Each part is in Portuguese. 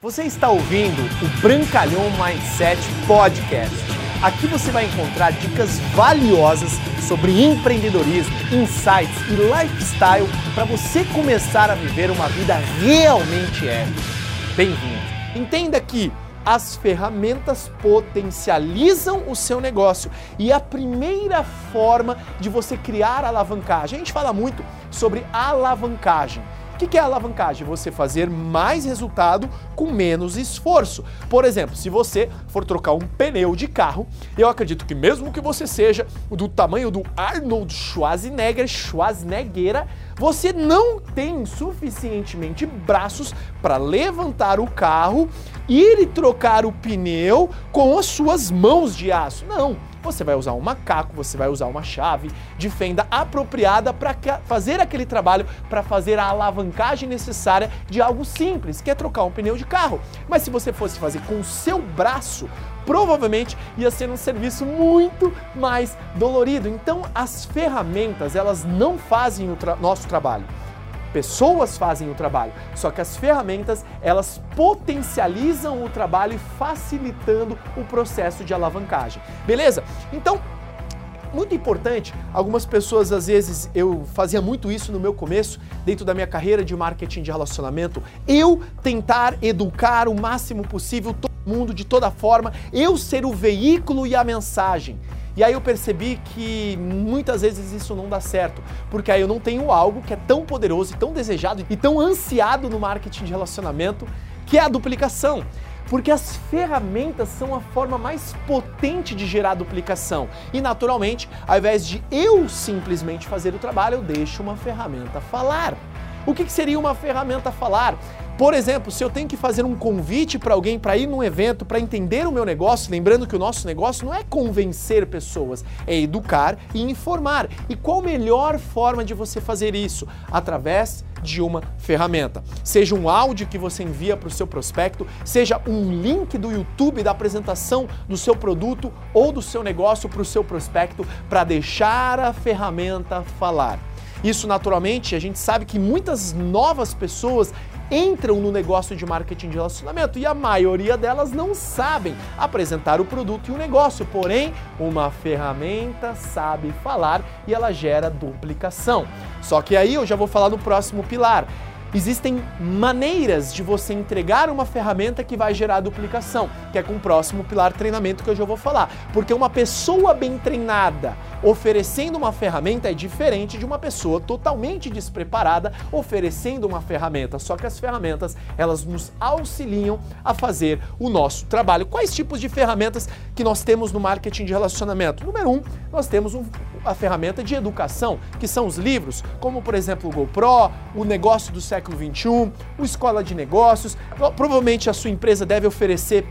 Você está ouvindo o Brancalhão Mindset Podcast. Aqui você vai encontrar dicas valiosas sobre empreendedorismo, insights e lifestyle para você começar a viver uma vida realmente épica. Bem-vindo! Entenda que as ferramentas potencializam o seu negócio e a primeira forma de você criar alavancagem. A gente fala muito sobre alavancagem. O que é alavancagem? Você fazer mais resultado com menos esforço. Por exemplo, se você for trocar um pneu de carro, eu acredito que mesmo que você seja do tamanho do Arnold Schwarzenegger, Schwarzenegger, você não tem suficientemente braços para levantar o carro, ir e trocar o pneu com as suas mãos de aço. Não você vai usar um macaco, você vai usar uma chave de fenda apropriada para fazer aquele trabalho, para fazer a alavancagem necessária de algo simples, que é trocar um pneu de carro. Mas se você fosse fazer com o seu braço, provavelmente ia ser um serviço muito mais dolorido. Então, as ferramentas, elas não fazem o tra nosso trabalho pessoas fazem o trabalho, só que as ferramentas elas potencializam o trabalho facilitando o processo de alavancagem. Beleza? Então, muito importante, algumas pessoas às vezes eu fazia muito isso no meu começo, dentro da minha carreira de marketing de relacionamento, eu tentar educar o máximo possível todo mundo de toda forma, eu ser o veículo e a mensagem. E aí eu percebi que muitas vezes isso não dá certo, porque aí eu não tenho algo que é tão poderoso tão desejado e tão ansiado no marketing de relacionamento, que é a duplicação. Porque as ferramentas são a forma mais potente de gerar duplicação. E naturalmente, ao invés de eu simplesmente fazer o trabalho, eu deixo uma ferramenta falar. O que seria uma ferramenta falar? Por exemplo, se eu tenho que fazer um convite para alguém para ir num evento, para entender o meu negócio, lembrando que o nosso negócio não é convencer pessoas, é educar e informar. E qual a melhor forma de você fazer isso? Através de uma ferramenta. Seja um áudio que você envia para o seu prospecto, seja um link do YouTube da apresentação do seu produto ou do seu negócio para o seu prospecto para deixar a ferramenta falar. Isso naturalmente, a gente sabe que muitas novas pessoas entram no negócio de marketing de relacionamento e a maioria delas não sabem apresentar o produto e o negócio, porém, uma ferramenta sabe falar e ela gera duplicação. Só que aí eu já vou falar no próximo pilar. Existem maneiras de você entregar uma ferramenta que vai gerar duplicação, que é com o próximo pilar treinamento que eu já vou falar. Porque uma pessoa bem treinada oferecendo uma ferramenta é diferente de uma pessoa totalmente despreparada oferecendo uma ferramenta. Só que as ferramentas, elas nos auxiliam a fazer o nosso trabalho. Quais tipos de ferramentas que nós temos no marketing de relacionamento? Número um, nós temos um, a ferramenta de educação, que são os livros, como por exemplo o GoPro, o negócio do século XXI, o Escola de Negócios. Provavelmente a sua empresa deve oferecer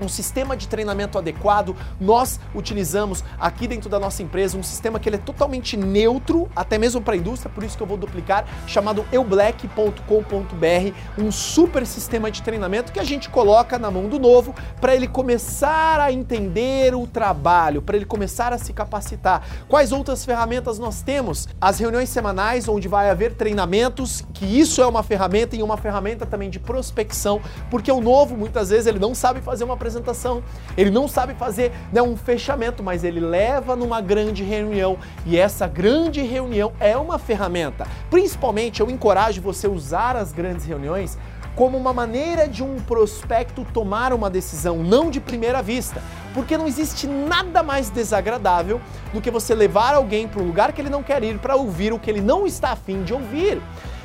um sistema de treinamento adequado. Nós utilizamos aqui dentro da nossa empresa um sistema que ele é totalmente neutro, até mesmo para a indústria, por isso que eu vou duplicar, chamado eublack.com.br, um super sistema de treinamento que a gente coloca na mão do novo para ele começar a entender o trabalho, para ele começar a se capacitar. Quais outras ferramentas nós temos? As reuniões semanais onde vai haver treinamentos, que isso é uma ferramenta e uma ferramenta também de prospecção, porque o novo muitas vezes ele não sabe fazer uma apresentação, ele não sabe fazer né, um fechamento, mas ele leva numa grande reunião e essa grande reunião é uma ferramenta. Principalmente eu encorajo você a usar as grandes reuniões como uma maneira de um prospecto tomar uma decisão, não de primeira vista. Porque não existe nada mais desagradável do que você levar alguém para um lugar que ele não quer ir para ouvir o que ele não está afim de ouvir.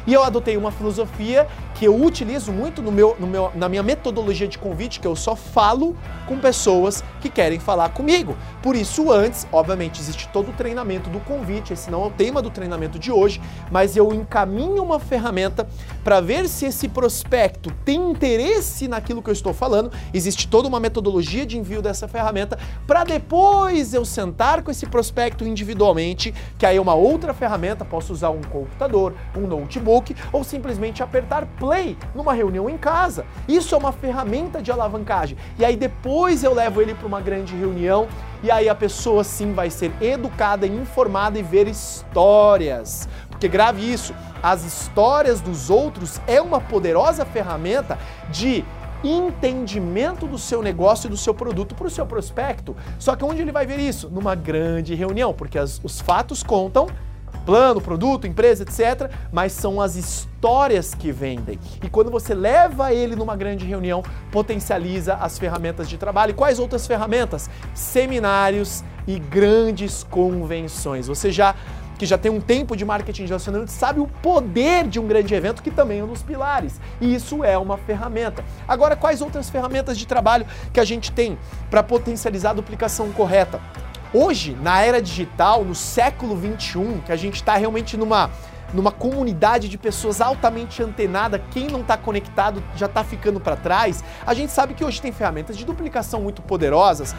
E eu adotei uma filosofia que eu utilizo muito no meu, no meu, na minha metodologia de convite, que eu só falo com pessoas que querem falar comigo. Por isso, antes, obviamente, existe todo o treinamento do convite, esse não é o tema do treinamento de hoje, mas eu encaminho uma ferramenta para ver se esse prospecto tem interesse naquilo que eu estou falando. Existe toda uma metodologia de envio dessa ferramenta para depois eu sentar com esse prospecto individualmente, que aí é uma outra ferramenta, posso usar um computador, um notebook ou simplesmente apertar play numa reunião em casa. Isso é uma ferramenta de alavancagem. E aí depois eu levo ele para uma grande reunião e aí a pessoa sim vai ser educada, informada e ver histórias. Porque grave isso, as histórias dos outros é uma poderosa ferramenta de entendimento do seu negócio e do seu produto para o seu prospecto. Só que onde ele vai ver isso? Numa grande reunião, porque as, os fatos contam plano, produto, empresa, etc. Mas são as histórias que vendem. E quando você leva ele numa grande reunião, potencializa as ferramentas de trabalho. E quais outras ferramentas? Seminários e grandes convenções. Você já que já tem um tempo de marketing de relacionamento, sabe o poder de um grande evento, que também é um dos pilares. E isso é uma ferramenta. Agora, quais outras ferramentas de trabalho que a gente tem para potencializar a duplicação correta? Hoje, na era digital, no século 21, que a gente está realmente numa numa comunidade de pessoas altamente antenada, quem não está conectado já está ficando para trás. A gente sabe que hoje tem ferramentas de duplicação muito poderosas,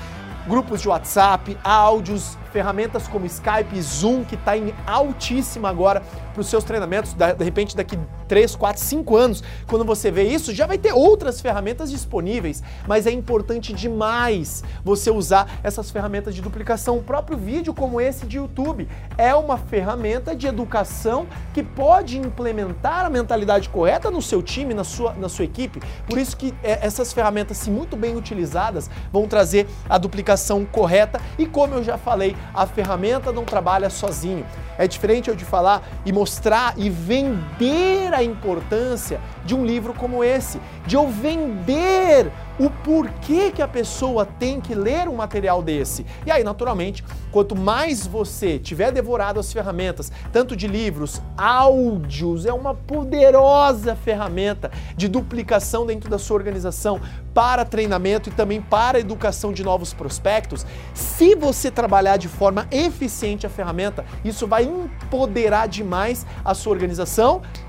grupos de WhatsApp, áudios, ferramentas como Skype Zoom, que está em altíssima agora para os seus treinamentos. De repente, daqui 3, 4, 5 anos, quando você vê isso, já vai ter outras ferramentas disponíveis, mas é importante demais você usar essas ferramentas de duplicação. O próprio vídeo, como esse de YouTube, é uma ferramenta de educação que pode implementar a mentalidade correta no seu time, na sua, na sua equipe. Por isso que é, essas ferramentas, se muito bem utilizadas, vão trazer a duplicação correta e, como eu já falei, a ferramenta não trabalha sozinho. É diferente eu de falar e mostrar e vender a importância de um livro como esse, de eu vender o porquê que a pessoa tem que ler um material desse. E aí, naturalmente, quanto mais você tiver devorado as ferramentas, tanto de livros, áudios, é uma poderosa ferramenta de duplicação dentro da sua organização para treinamento e também para educação de novos prospectos. Se você trabalhar de forma eficiente a ferramenta, isso vai empoderar demais a sua organização,